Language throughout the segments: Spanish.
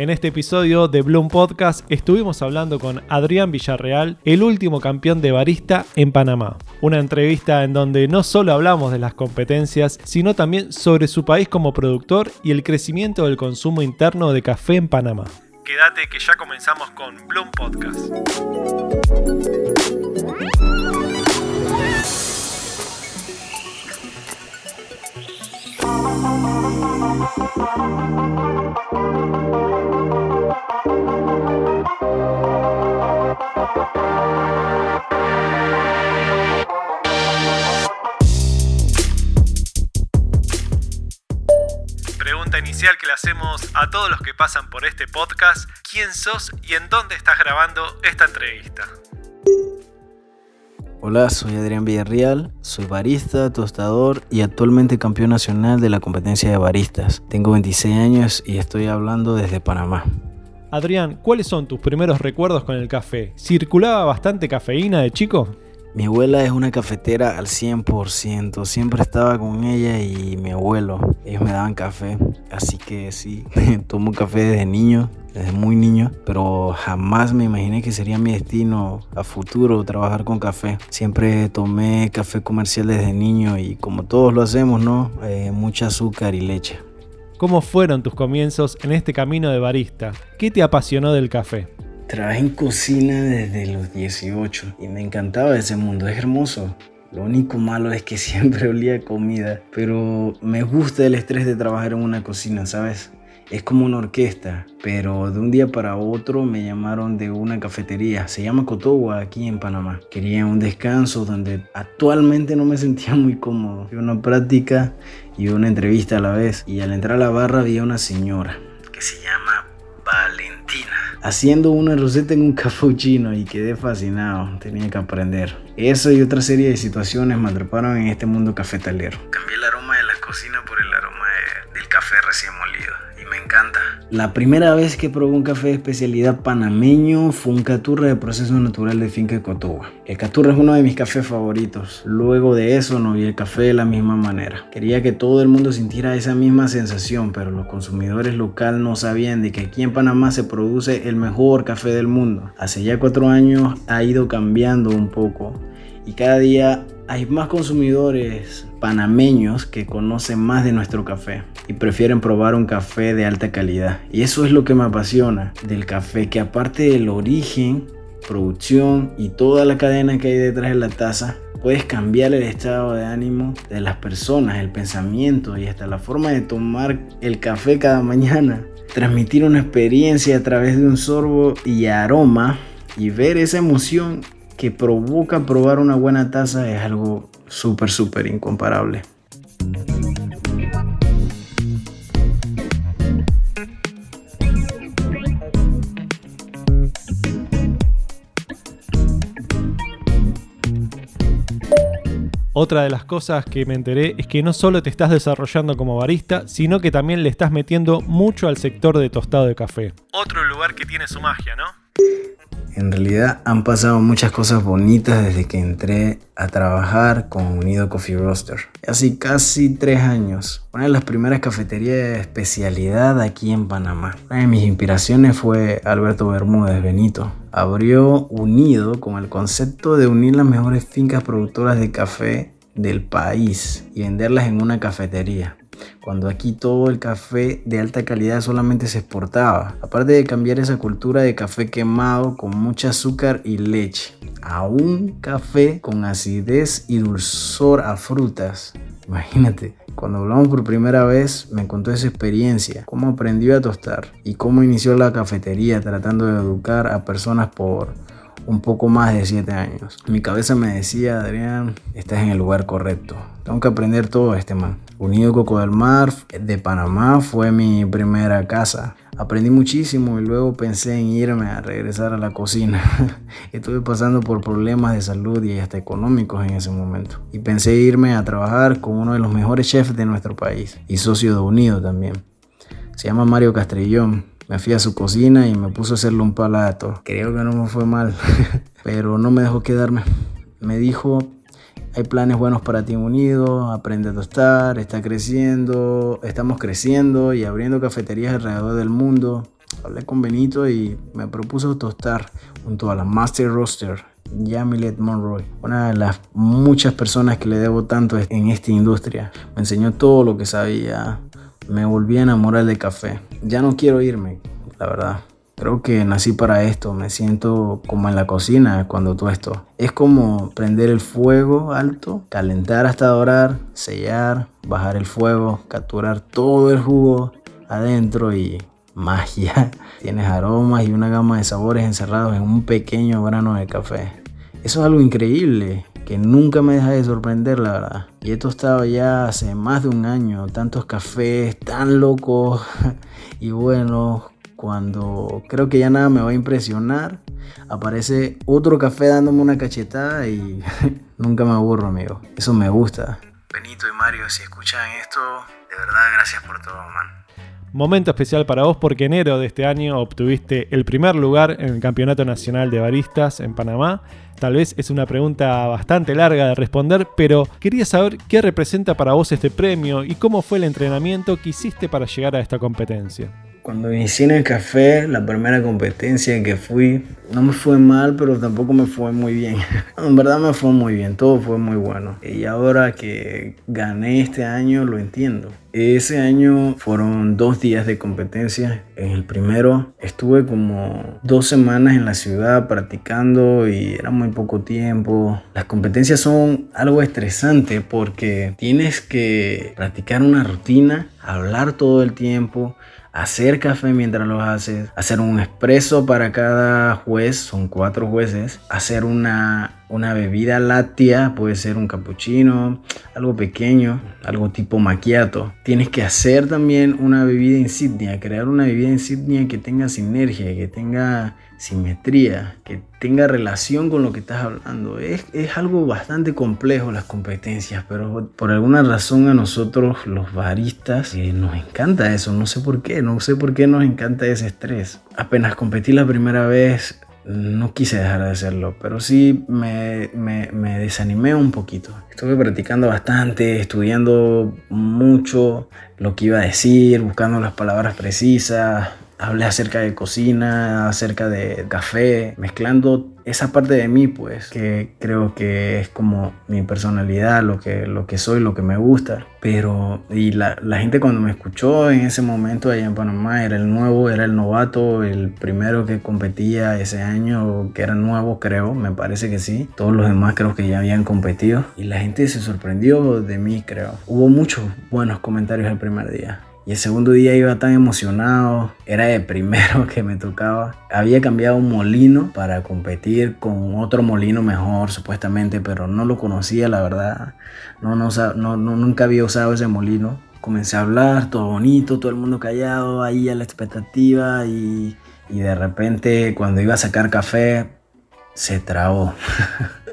En este episodio de Bloom Podcast estuvimos hablando con Adrián Villarreal, el último campeón de barista en Panamá. Una entrevista en donde no solo hablamos de las competencias, sino también sobre su país como productor y el crecimiento del consumo interno de café en Panamá. Quédate que ya comenzamos con Bloom Podcast. Pregunta inicial que le hacemos a todos los que pasan por este podcast, ¿quién sos y en dónde estás grabando esta entrevista? Hola, soy Adrián Villarreal, soy barista, tostador y actualmente campeón nacional de la competencia de baristas. Tengo 26 años y estoy hablando desde Panamá. Adrián, ¿cuáles son tus primeros recuerdos con el café? ¿Circulaba bastante cafeína de chico? Mi abuela es una cafetera al 100%, siempre estaba con ella y mi abuelo, ellos me daban café, así que sí, tomo café desde niño, desde muy niño, pero jamás me imaginé que sería mi destino a futuro trabajar con café. Siempre tomé café comercial desde niño y como todos lo hacemos, ¿no? Eh, mucha azúcar y leche. ¿Cómo fueron tus comienzos en este camino de barista? ¿Qué te apasionó del café? Trabajé en cocina desde los 18 y me encantaba ese mundo, es hermoso. Lo único malo es que siempre olía comida, pero me gusta el estrés de trabajar en una cocina, ¿sabes? Es como una orquesta, pero de un día para otro me llamaron de una cafetería, se llama Cotogua aquí en Panamá. Quería un descanso donde actualmente no me sentía muy cómodo. Fui una práctica y una entrevista a la vez y al entrar a la barra había una señora que se llama Valentina haciendo una receta en un cappuccino y quedé fascinado. Tenía que aprender. Eso y otra serie de situaciones me atraparon en este mundo cafetalero. Cambié el aroma de la cocina por el aroma del café recién molido La primera vez que probé un café de especialidad panameño fue un caturra de proceso natural de finca Cotoba. El caturra es uno de mis cafés favoritos. Luego de eso no vi el café de la misma manera. Quería que todo el mundo sintiera esa misma sensación, pero los consumidores locales no sabían de que aquí en Panamá se produce el mejor café del mundo. Hace ya cuatro años ha ido cambiando un poco y cada día hay más consumidores panameños que conocen más de nuestro café y prefieren probar un café de alta calidad. Y eso es lo que me apasiona del café, que aparte del origen, producción y toda la cadena que hay detrás de la taza, puedes cambiar el estado de ánimo de las personas, el pensamiento y hasta la forma de tomar el café cada mañana. Transmitir una experiencia a través de un sorbo y aroma y ver esa emoción que provoca probar una buena taza es algo súper, súper incomparable. Otra de las cosas que me enteré es que no solo te estás desarrollando como barista, sino que también le estás metiendo mucho al sector de tostado de café. Otro lugar que tiene su magia, ¿no? En realidad han pasado muchas cosas bonitas desde que entré a trabajar con Unido Coffee Roaster. Hace casi tres años. Una de las primeras cafeterías de especialidad aquí en Panamá. Una de mis inspiraciones fue Alberto Bermúdez Benito. Abrió Unido con el concepto de unir las mejores fincas productoras de café del país y venderlas en una cafetería cuando aquí todo el café de alta calidad solamente se exportaba. Aparte de cambiar esa cultura de café quemado con mucha azúcar y leche, a un café con acidez y dulzor a frutas. Imagínate, cuando hablamos por primera vez me contó esa experiencia, cómo aprendió a tostar y cómo inició la cafetería tratando de educar a personas por un poco más de 7 años. Mi cabeza me decía, Adrián, estás en el lugar correcto. Tengo que aprender todo este man. Unido Coco del Mar de Panamá fue mi primera casa. Aprendí muchísimo y luego pensé en irme a regresar a la cocina. Estuve pasando por problemas de salud y hasta económicos en ese momento. Y pensé irme a trabajar con uno de los mejores chefs de nuestro país y socio de Unido también. Se llama Mario Castrillón me fui a su cocina y me puso a hacerle un palato. Creo que no me fue mal, pero no me dejó quedarme. Me dijo, hay planes buenos para ti Unido, aprende a tostar, está creciendo, estamos creciendo y abriendo cafeterías alrededor del mundo. hablé con Benito y me propuso tostar junto a la Master Roaster Yamilet Monroy, una de las muchas personas que le debo tanto en esta industria. Me enseñó todo lo que sabía, me volví a enamorar del café. Ya no quiero irme, la verdad. Creo que nací para esto, me siento como en la cocina cuando tuesto. Es como prender el fuego alto, calentar hasta dorar, sellar, bajar el fuego, capturar todo el jugo adentro y magia. Tienes aromas y una gama de sabores encerrados en un pequeño grano de café. Eso es algo increíble que nunca me deja de sorprender, la verdad. Y he tostado ya hace más de un año tantos cafés tan locos y buenos cuando creo que ya nada me va a impresionar, aparece otro café dándome una cachetada y nunca me aburro, amigo. Eso me gusta. Benito y Mario, si escuchan esto, de verdad gracias por todo, man. Momento especial para vos porque enero de este año obtuviste el primer lugar en el Campeonato Nacional de Baristas en Panamá. Tal vez es una pregunta bastante larga de responder, pero quería saber qué representa para vos este premio y cómo fue el entrenamiento que hiciste para llegar a esta competencia. Cuando inicié en el café, la primera competencia en que fui, no me fue mal, pero tampoco me fue muy bien. en verdad me fue muy bien, todo fue muy bueno. Y ahora que gané este año, lo entiendo. Ese año fueron dos días de competencia. En el primero estuve como dos semanas en la ciudad practicando y era muy poco tiempo. Las competencias son algo estresante porque tienes que practicar una rutina, hablar todo el tiempo, hacer café mientras lo haces, hacer un expreso para cada juez, son cuatro jueces, hacer una, una bebida láctea, puede ser un cappuccino, algo pequeño, algo tipo macchiato. Tienes que hacer también una bebida insignia, crear una bebida insignia que tenga sinergia, que tenga simetría, que tenga relación con lo que estás hablando. Es, es, algo bastante complejo las competencias, pero por alguna razón a nosotros los baristas eh, nos encanta eso, no sé por qué, no sé por qué nos encanta ese estrés. Apenas competí la primera vez, no quise dejar de hacerlo, pero sí me, me, desanimé un poquito. Estuve practicando bastante, estudiando mucho lo que iba a decir, buscando las palabras precisas, hablé acerca de cocina, acerca de café, mezclando esa parte de mí, pues, que creo que es como mi personalidad, lo que, lo que soy, lo que me gusta. Pero, y la, la gente cuando me escuchó en ese momento allá en Panamá, era el nuevo, era el novato, el primero que competía ese año, que era nuevo, creo, me parece que sí. Todos los demás creo que ya habían competido. Y la gente se sorprendió de mí, creo. Hubo muchos buenos comentarios el primer día. Y el segundo día iba tan emocionado, era el primero que me tocaba. Había cambiado un molino para competir con otro molino mejor, supuestamente, pero no lo conocía, la verdad. No, no, no, nunca había usado ese molino. Comencé a hablar, todo bonito, todo el mundo callado, ahí a la expectativa y, y de repente cuando iba a sacar café, se trabó.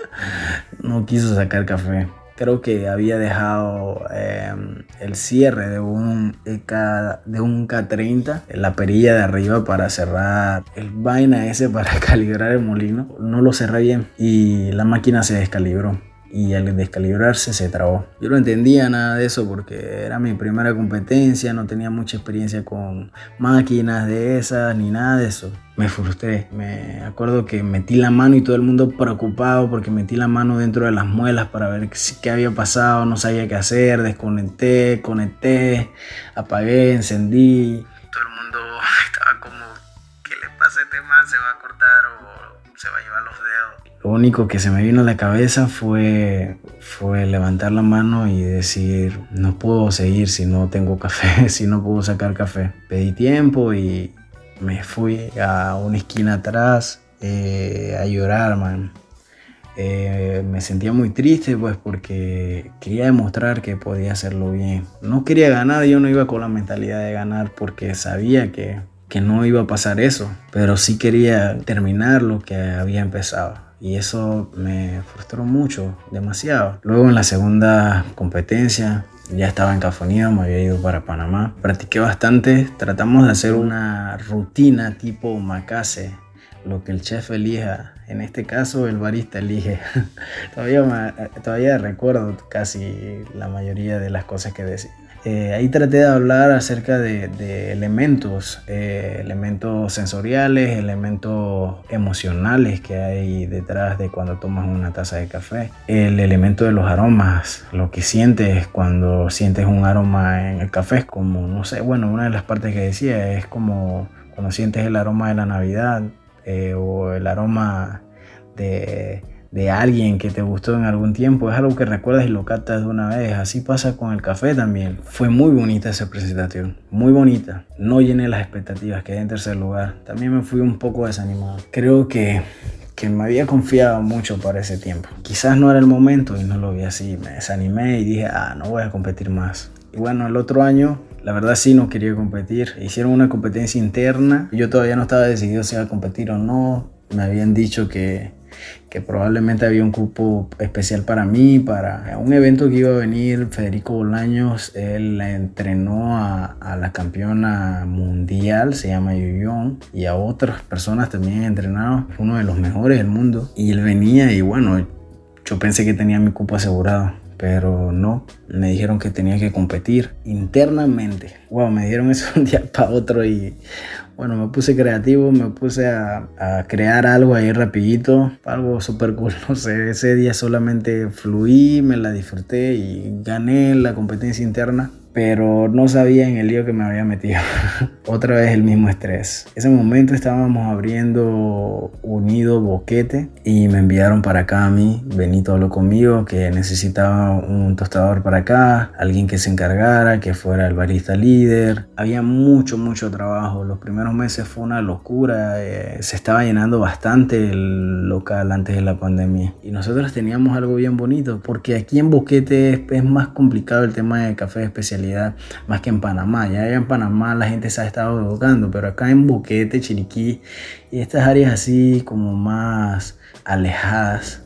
no quiso sacar café creo que había dejado em, el cierre de un, K, de un K30, la perilla de arriba para cerrar el vaina ese para calibrar el molino. No lo cerré bien y la máquina se descalibró y al descalibrarse se trabó. Yo no entendía nada de eso porque era mi primera competencia, no tenía mucha experiencia con máquinas de esas ni nada de eso. Me frustré, me acuerdo que metí la mano y todo el mundo preocupado porque metí la mano dentro de las muelas para ver qué había pasado, no sabía qué hacer, desconecté, conecté, apagué, encendí. Todo el mundo estaba como, ¿qué le pasa a este man? ¿Se va a cortar o se va a llevar los dedos? Lo único que se me vino a la cabeza fue, fue levantar la mano y decir, no puedo seguir si no tengo café, si no puedo sacar café. Pedí tiempo y me fui a una esquina atrás eh, a llorar, man. Eh, me sentía muy triste pues porque quería demostrar que podía hacerlo bien. No quería ganar, yo no iba con la mentalidad de ganar porque sabía que, que no iba a pasar eso, pero sí quería terminar lo que había empezado y eso me frustró mucho, demasiado. Luego en la segunda competencia ya estaba en Cafonía, me había ido para Panamá. Practiqué bastante, tratamos de hacer una rutina tipo macase, lo que el chef elija. En este caso el barista elige. todavía, todavía recuerdo casi la mayoría de las cosas que decía. Eh, ahí traté de hablar acerca de, elementos, eh, elementos sensoriales, elementos emocionales que hay detrás de cuando tomas una taza de café, el elemento de los aromas, lo que sientes cuando sientes un aroma en el café, es como, no sé, bueno, una de las partes que decía es como cuando sientes el aroma de la Navidad eh, o el aroma de de alguien que te gustó en algún tiempo, es algo que recuerdas y lo captas de una vez. Así pasa con el café también. Fue muy bonita esa presentación, muy bonita. No llené las expectativas, quedé en tercer lugar. También me fui un poco desanimado. Creo que, que me había confiado mucho para ese tiempo. Quizás no era el momento y no lo vi así. Me desanimé y dije, ah, no voy a competir más. Y bueno, el otro año la verdad sí no quería competir. Hicieron una competencia interna. Yo todavía no estaba decidido si iba a competir o no. Me habían dicho que que probablemente había un cupo especial para mí, para un evento que iba a venir Federico Bolaños, él entrenó a, la campeona mundial, se llama Yuyón, y a otras personas también entrenado, uno de los mejores del mundo, y él venía y bueno, yo pensé que tenía mi cupo asegurado pero no, me dijeron que tenía que competir internamente. Wow, me dieron eso un día para otro y bueno, me puse creativo, me puse a, crear algo ahí rapidito, algo súper cool, no sé, ese día solamente fluí, me la disfruté y gané la competencia interna pero no sabía en el lío que me había metido. Otra vez el mismo estrés. Ese momento estábamos abriendo Unido Boquete y me enviaron para acá a mí. Benito habló conmigo que necesitaba un tostador para acá, alguien que se encargara, que fuera el barista líder. Había mucho, mucho trabajo. Los primeros meses fue una locura. Eh, se estaba llenando bastante el local antes de la pandemia. Y nosotros teníamos algo bien bonito porque aquí en Boquete es, es más complicado el tema de café de especialidad más que en Panamá. Ya en Panamá la gente se ha estado educando, pero acá en Boquete, Chiriquí y estas áreas así como más alejadas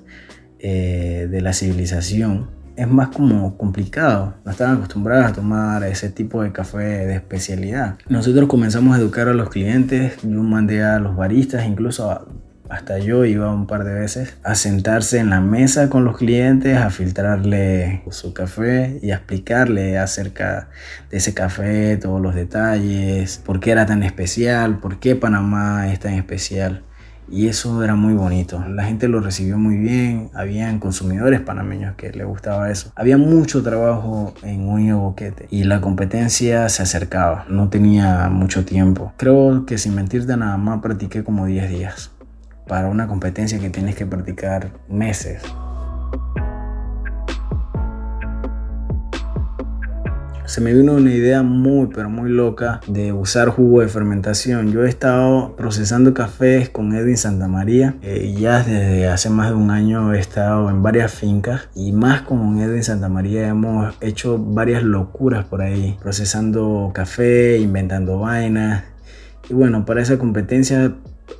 eh, de la civilización, es más como complicado. No están acostumbrados a tomar ese tipo de café de especialidad. Nosotros comenzamos a educar a los clientes, yo mandé a los baristas, incluso a hasta yo iba un par de veces a sentarse en la mesa con los clientes, a filtrarle su café y a explicarle acerca de ese café, todos los detalles, por qué era tan especial, por qué Panamá es tan especial. Y eso era muy bonito. La gente lo recibió muy bien. Habían consumidores panameños que les gustaba eso. Había mucho trabajo en Uño Boquete y la competencia se acercaba. No tenía mucho tiempo. Creo que sin mentirte nada más practiqué como 10 días para una competencia que tienes que practicar meses. Se me vino una idea muy pero muy loca de usar jugo de fermentación. Yo he estado procesando cafés con Edwin Santamaría eh, ya desde hace más de un año he estado en varias fincas y más con Edwin Santamaría hemos hecho varias locuras por ahí, procesando café, inventando vainas. Y bueno, para esa competencia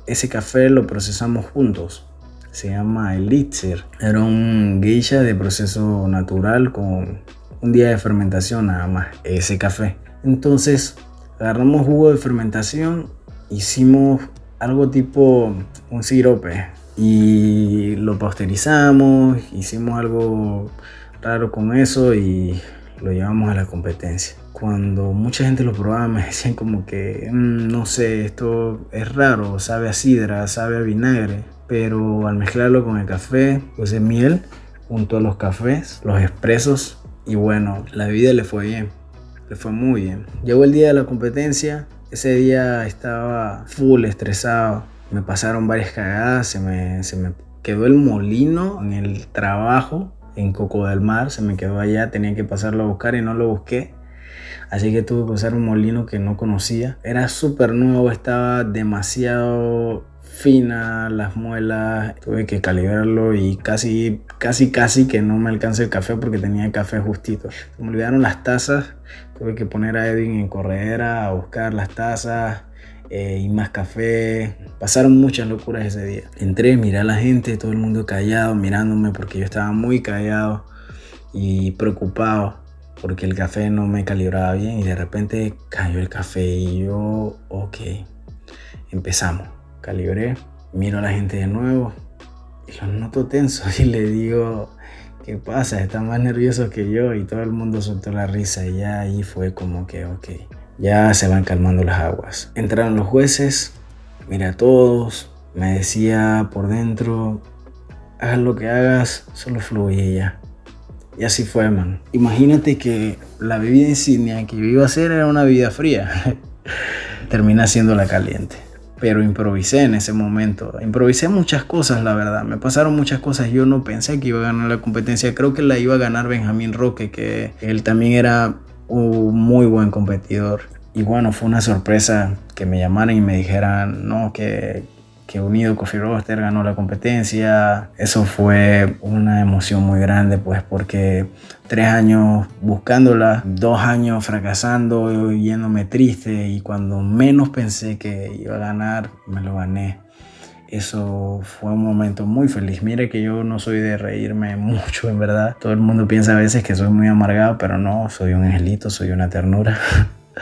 ese café lo procesamos juntos. Se llama Elixir. Era un geisha de proceso natural con un día de fermentación nada más. Ese café. Entonces agarramos jugo de fermentación, hicimos algo tipo un sirope y lo pasteurizamos, hicimos algo raro con eso y lo llevamos a la competencia cuando mucha gente lo probaba me decían como que, mm, no sé, esto es raro, sabe a sidra, sabe a vinagre, pero al mezclarlo con el café, puse miel junto a los cafés, los expresos y bueno, la bebida le fue bien, le fue muy bien. Llegó el día de la competencia, ese día estaba full estresado, me pasaron varias cagadas, se me, se me quedó el molino en el trabajo en Coco del Mar, se me quedó allá, tenía que pasarlo a buscar y no lo busqué Así que tuve que usar un molino que no conocía. Era súper nuevo, estaba demasiado fina las muelas. Tuve que calibrarlo y casi, casi, casi que no me alcance el café porque tenía café justito. me olvidaron las tazas. Tuve que poner a Edwin en corredera a buscar las tazas. Eh, y más café. Pasaron muchas locuras ese día. Entré, miré a la gente, todo el mundo callado, mirándome porque yo estaba muy callado y preocupado porque el café no me calibraba bien y de repente cayó el café y yo, ok, empezamos. Calibré, miro a la gente de nuevo y los noto tensos y le digo, ¿qué pasa? Están más nerviosos que yo y todo el mundo soltó la risa y ya ahí fue como que, ok, ya se van calmando las aguas. Entraron los jueces, mira a todos, me decía por dentro, hagas lo que hagas, solo fluye ya. Y así fue, man. Imagínate que la bebida insignia que yo iba a hacer era una bebida fría. Termina la caliente pero improvisé en ese momento. Improvisé muchas cosas, la verdad. Me pasaron muchas cosas. Yo no pensé que iba a ganar la competencia. Creo que la iba a ganar Benjamín Roque, que él también era un muy buen competidor. Y bueno, fue una sorpresa que me llamaran y me dijeran, no, que que Unido Coffee Roaster ganó la competencia. Eso fue una emoción muy grande, pues porque tres años buscándola, dos años fracasando, yéndome triste y cuando menos pensé que iba a ganar, me lo gané. Eso fue un momento muy feliz. Mire que yo no soy de reírme mucho, en verdad. Todo el mundo piensa a veces que soy muy amargado, pero no, soy un angelito, soy una ternura.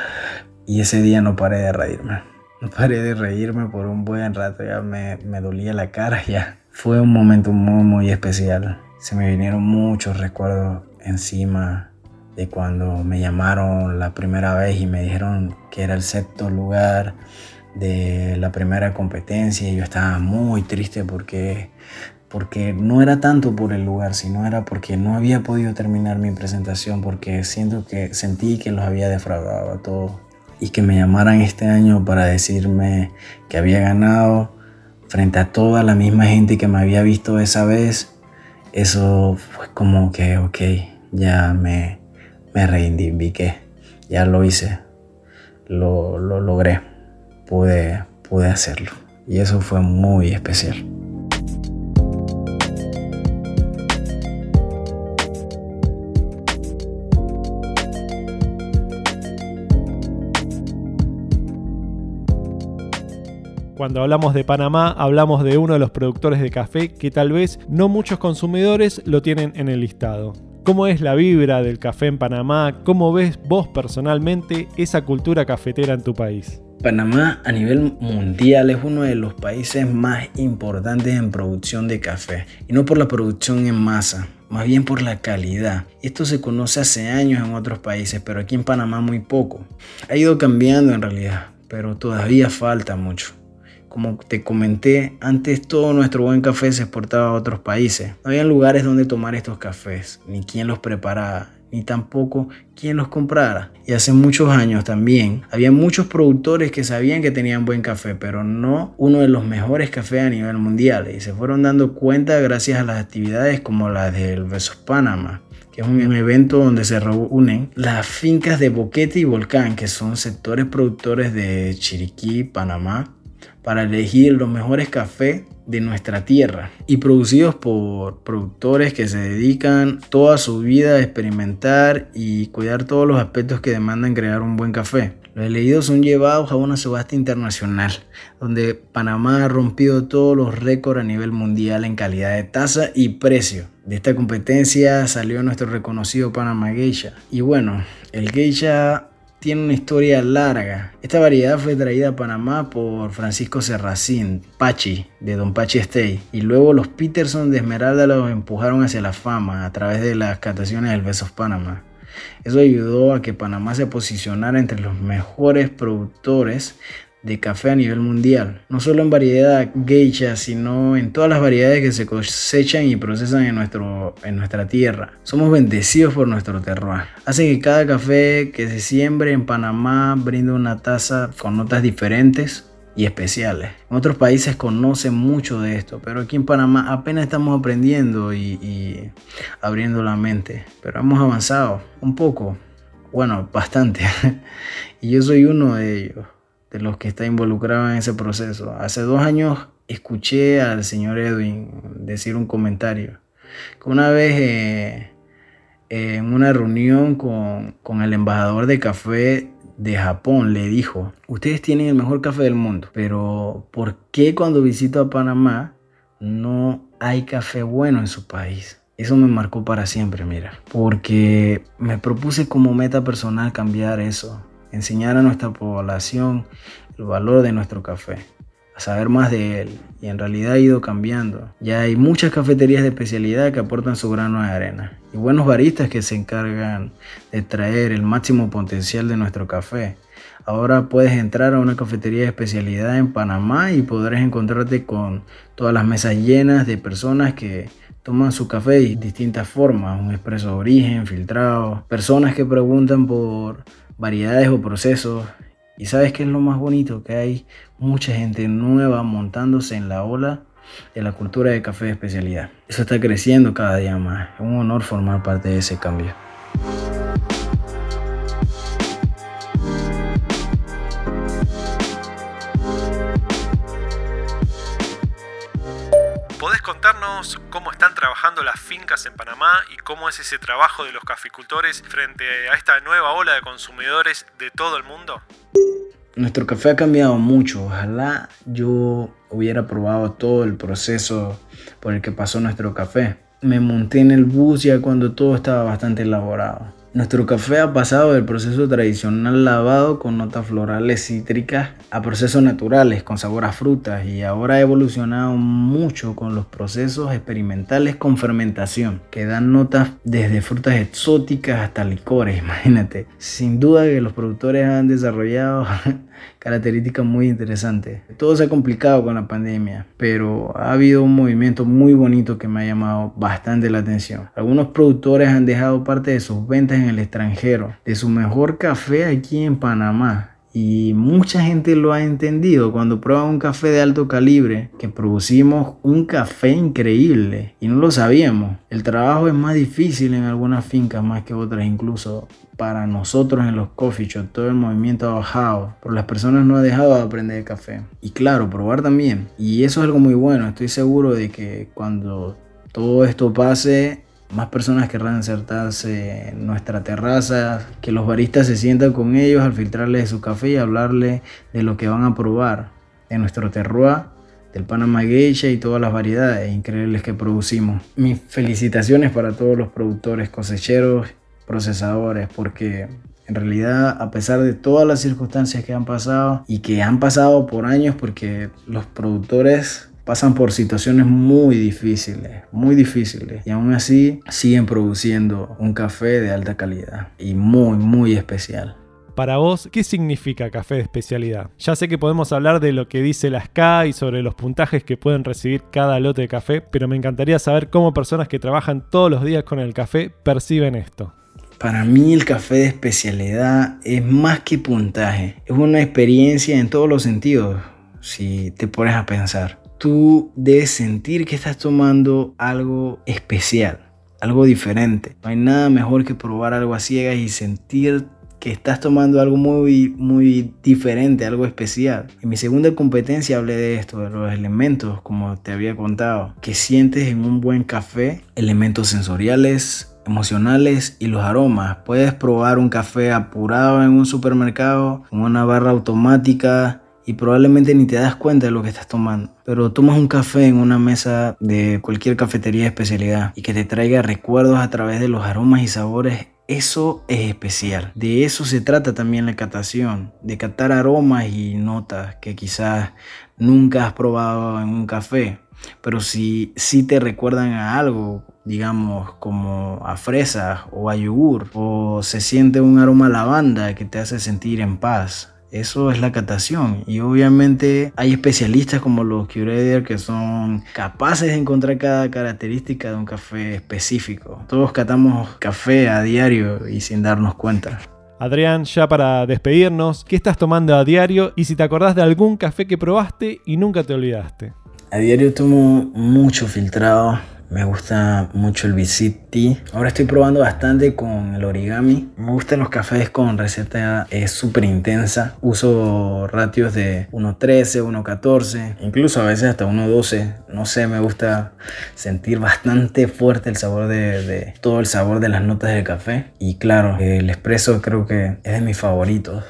y ese día no paré de reírme. No paré de reírme por un buen rato, ya me, me dolía la cara ya. Fue un momento muy, muy especial. Se me vinieron muchos recuerdos encima de cuando me llamaron la primera vez y me dijeron que era el sexto lugar de la primera competencia y yo estaba muy triste porque porque no era tanto por el lugar, sino era porque no había podido terminar mi presentación porque siento que sentí que los había defraudado a todos y que me llamaran este año para decirme que había ganado frente a toda la misma gente que me había visto esa vez, eso fue como que, ok, ya me, me reivindiqué, ya lo hice, lo, lo logré, pude, pude hacerlo. Y eso fue muy especial. Cuando hablamos de Panamá, hablamos de uno de los productores de café que tal vez no muchos consumidores lo tienen en el listado. ¿Cómo es la vibra del café en Panamá? ¿Cómo ves vos personalmente esa cultura cafetera en tu país? Panamá a nivel mundial es uno de los países más importantes en producción de café. Y no por la producción en masa, más bien por la calidad. Esto se conoce hace años en otros países, pero aquí en Panamá muy poco. Ha ido cambiando en realidad, pero todavía falta mucho. Como te comenté, antes todo nuestro buen café se exportaba a otros países. No había lugares donde tomar estos cafés, ni quién los preparaba, ni tampoco quién los comprara. Y hace muchos años también había muchos productores que sabían que tenían buen café, pero no uno de los mejores cafés a nivel mundial. Y se fueron dando cuenta gracias a las actividades como las del Besos Panamá que es un evento donde se reúnen las fincas de Boquete y Volcán, que son sectores productores de Chiriquí, Panamá, para elegir los mejores cafés de nuestra tierra y producidos por productores que se dedican toda su vida a experimentar y cuidar todos los aspectos que demandan crear un buen café. Los elegidos son llevados a una subasta internacional, donde Panamá ha rompido todos los récords a nivel mundial en calidad de taza y precio. De esta competencia salió nuestro reconocido Panamá Geisha. Y bueno, el Geisha tiene una historia larga. Esta variedad fue traída a Panamá por Francisco Serracín, Pachi, de Don Pachi Stay, y luego los Peterson de Esmeralda los empujaron hacia la fama a través de las cataciones del Besos Panamá. Eso ayudó a que Panamá se posicionara entre los mejores productores de café a nivel mundial, no solo en variedad geisha, sino en todas las variedades que se cosechan y procesan en, nuestro, en nuestra tierra. Somos bendecidos por nuestro terroir. Hace que cada café que se siembre en Panamá brinde una taza con notas diferentes y especiales. En otros países conocen mucho de esto, pero aquí en Panamá apenas estamos aprendiendo y, y abriendo la mente. Pero hemos avanzado un poco, bueno, bastante. y yo soy uno de ellos de los que está involucrado en ese proceso. Hace dos años escuché al señor Edwin decir un comentario que una vez eh, en una reunión con, con el embajador de café de Japón le dijo, ustedes tienen el mejor café del mundo, pero ¿por qué cuando visito a Panamá no hay café bueno en su país? Eso me marcó para siempre, mira, porque me propuse como meta personal cambiar eso enseñar a nuestra población el valor de nuestro café, a saber más de él y en realidad ha ido cambiando. Ya hay muchas cafeterías de especialidad que aportan su grano de arena y buenos baristas que se encargan de traer el máximo potencial de nuestro café. Ahora puedes entrar a una cafetería de especialidad en Panamá y podrás encontrarte con todas las mesas llenas de personas que toman su café de distintas formas, un expreso de origen, filtrado, personas que preguntan por variedades o procesos. Y sabes qué es lo más bonito, que hay mucha gente nueva montándose en la ola de la cultura de café de especialidad. Eso está creciendo cada día más. Es un honor formar parte de ese cambio. Cómo están trabajando las fincas en Panamá y cómo es ese trabajo de los caficultores frente a esta nueva ola de consumidores de todo el mundo? Nuestro café ha cambiado mucho. Ojalá yo hubiera probado todo el proceso por el que pasó nuestro café. Me monté en el bus ya cuando todo estaba bastante elaborado. Nuestro café ha pasado del proceso tradicional lavado con notas florales cítricas a procesos naturales con sabor a frutas y ahora ha evolucionado mucho con los procesos experimentales con fermentación que dan notas desde frutas exóticas hasta licores, imagínate. Sin duda que los productores han desarrollado características muy interesantes. Todo se ha complicado con la pandemia, pero ha habido un movimiento muy bonito que me ha llamado bastante la atención. Algunos productores han dejado parte de sus ventas en el extranjero, de su mejor café aquí en Panamá. Y mucha gente lo ha entendido cuando prueba un café de alto calibre, que producimos un café increíble y no lo sabíamos. El trabajo es más difícil en algunas fincas más que otras, incluso para nosotros en los coffee shops. Todo el movimiento ha bajado, pero las personas no han dejado de aprender café. Y claro, probar también. Y eso es algo muy bueno. Estoy seguro de que cuando todo esto pase, más personas querrán sentarse en nuestra terraza, que los baristas se sientan con ellos al filtrarles su café y hablarle de lo que van a probar, de nuestro terroir, del Panama Geisha y todas las variedades increíbles que producimos. Mis felicitaciones para todos los productores, cosecheros, procesadores, porque en realidad, a pesar de todas las circunstancias que han pasado y que han pasado por años, porque los productores pasan por situaciones muy difíciles, muy difíciles. Y aún así siguen produciendo un café de alta calidad y muy, muy especial. Para vos, ¿qué significa café de especialidad? Ya sé que podemos hablar de lo que dice la SCA y sobre los puntajes que pueden recibir cada lote de café, pero me encantaría saber cómo personas que trabajan todos los días con el café perciben esto. Para mí el café de especialidad es más que puntaje, es una experiencia en todos los sentidos, si te pones a pensar tú debes sentir que estás tomando algo especial, algo diferente. No hay nada mejor que probar algo a ciegas y sentir que estás tomando algo muy, muy diferente, algo especial. En mi segunda competencia hablé de esto, de los elementos, como te había contado, que sientes en un buen café, elementos sensoriales, emocionales y los aromas. Puedes probar un café apurado en un supermercado, con una barra automática, y probablemente ni te das cuenta de lo que estás tomando. Pero tomas un café en una mesa de cualquier cafetería de especialidad y que te traiga recuerdos a través de los aromas y sabores, eso es especial. De eso se trata también la catación, de catar aromas y notas que quizás nunca has probado en un café, pero si, si te recuerdan a algo, digamos como a fresas o a yogur, o se siente un aroma a lavanda que te hace sentir en paz. Eso es la catación. Y obviamente hay especialistas como los Curator que son capaces de encontrar cada característica de un café específico. Todos catamos café a diario y sin darnos cuenta. Adrián, ya para despedirnos, ¿qué estás tomando a diario y si te acordás de algún café que probaste y nunca te olvidaste? A diario tomo mucho filtrado, me gusta mucho el Visiti. Ahora estoy probando bastante con el origami. Me gustan los cafés con receta súper intensa. Uso ratios de 1.13, 1.14, incluso a veces hasta 1.12. No sé, me gusta sentir bastante fuerte el sabor de, de, todo el sabor de las notas del café. Y claro, el espresso creo que es de mis favoritos.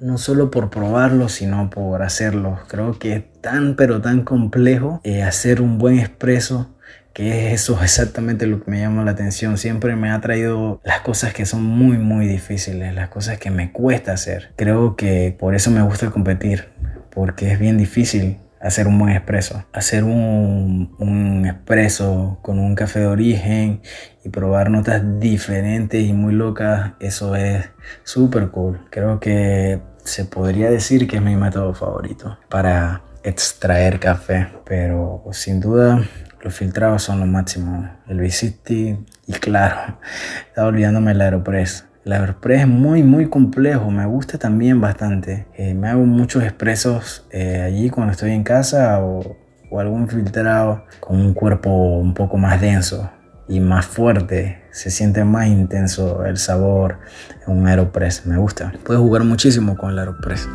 No solo por probarlo, sino por hacerlo. Creo que es tan pero tan complejo eh, hacer un buen espresso que es eso exactamente lo que me llama la atención. Siempre me ha traído las cosas que son muy, muy difíciles, las cosas que me cuesta hacer. Creo que por eso me gusta competir, porque es bien difícil hacer un buen expreso. Hacer un, un expreso con un café de origen y probar notas diferentes y muy locas, eso es súper cool. Creo que se podría decir que es mi método favorito para extraer café, pero sin duda los filtrados son lo máximo. El V60 y claro, estaba olvidándome el Aeropress. El Aeropress es muy muy complejo, me gusta también bastante. Eh, me hago muchos expresos eh, allí cuando estoy en casa o, o algún filtrado con un cuerpo un poco más denso y más fuerte. Se siente más intenso el sabor en un Aeropress. Me gusta. Puedes jugar muchísimo con el Aeropress.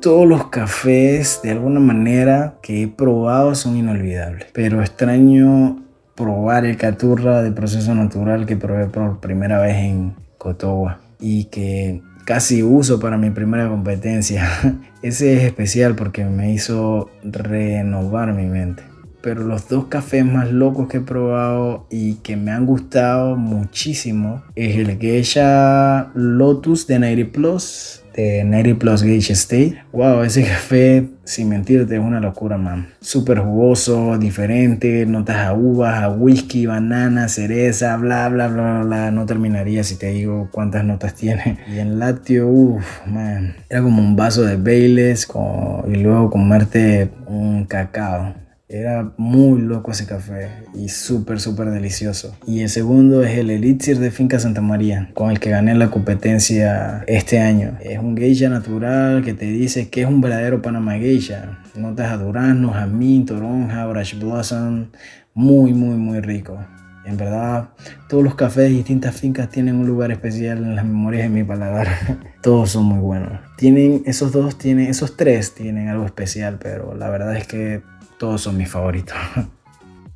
Todos los cafés de alguna manera que he probado son inolvidables. Pero extraño probar el caturra de proceso natural que probé por primera vez en Cotoba y que casi uso para mi primera competencia. Ese es especial porque me hizo renovar mi mente. Pero los dos cafés más locos que he probado y que me han gustado muchísimo es el Geisha Lotus de Nairi Plus de Neri Plus Gage State. Wow, ese café, sin mentirte, es una locura, man. Súper jugoso, diferente, notas a uvas, a whisky, banana, cereza, bla, bla, bla, bla. No terminaría si te digo cuántas notas tiene. Y en lácteo, uff, man. Era como un vaso de Baileys y luego comerte un cacao. Era muy loco ese café y súper, súper delicioso. Y el segundo es el Elixir de Finca Santa María, con el que gané la competencia este año. Es un geisha natural que te dice que es un verdadero Panama geisha. Notas a durazno, jamín, toronja, brush blossom. Muy, muy, muy rico. En verdad, todos los cafés de distintas fincas tienen un lugar especial en las memorias de mi paladar. todos son muy buenos. Tienen, esos dos tienen, esos tres tienen algo especial, pero la verdad es que todos son mis favoritos.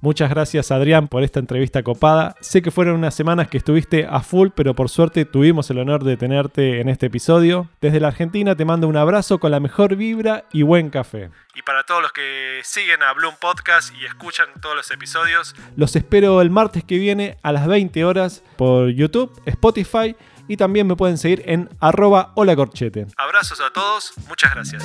Muchas gracias Adrián por esta entrevista copada. Sé que fueron unas semanas que estuviste a full, pero por suerte tuvimos el honor de tenerte en este episodio. Desde la Argentina te mando un abrazo con la mejor vibra y buen café. Y para todos los que siguen a Bloom Podcast y escuchan todos los episodios, los espero el martes que viene a las 20 horas por YouTube, Spotify y también me pueden seguir en arroba hola corchete. Abrazos a todos, muchas gracias.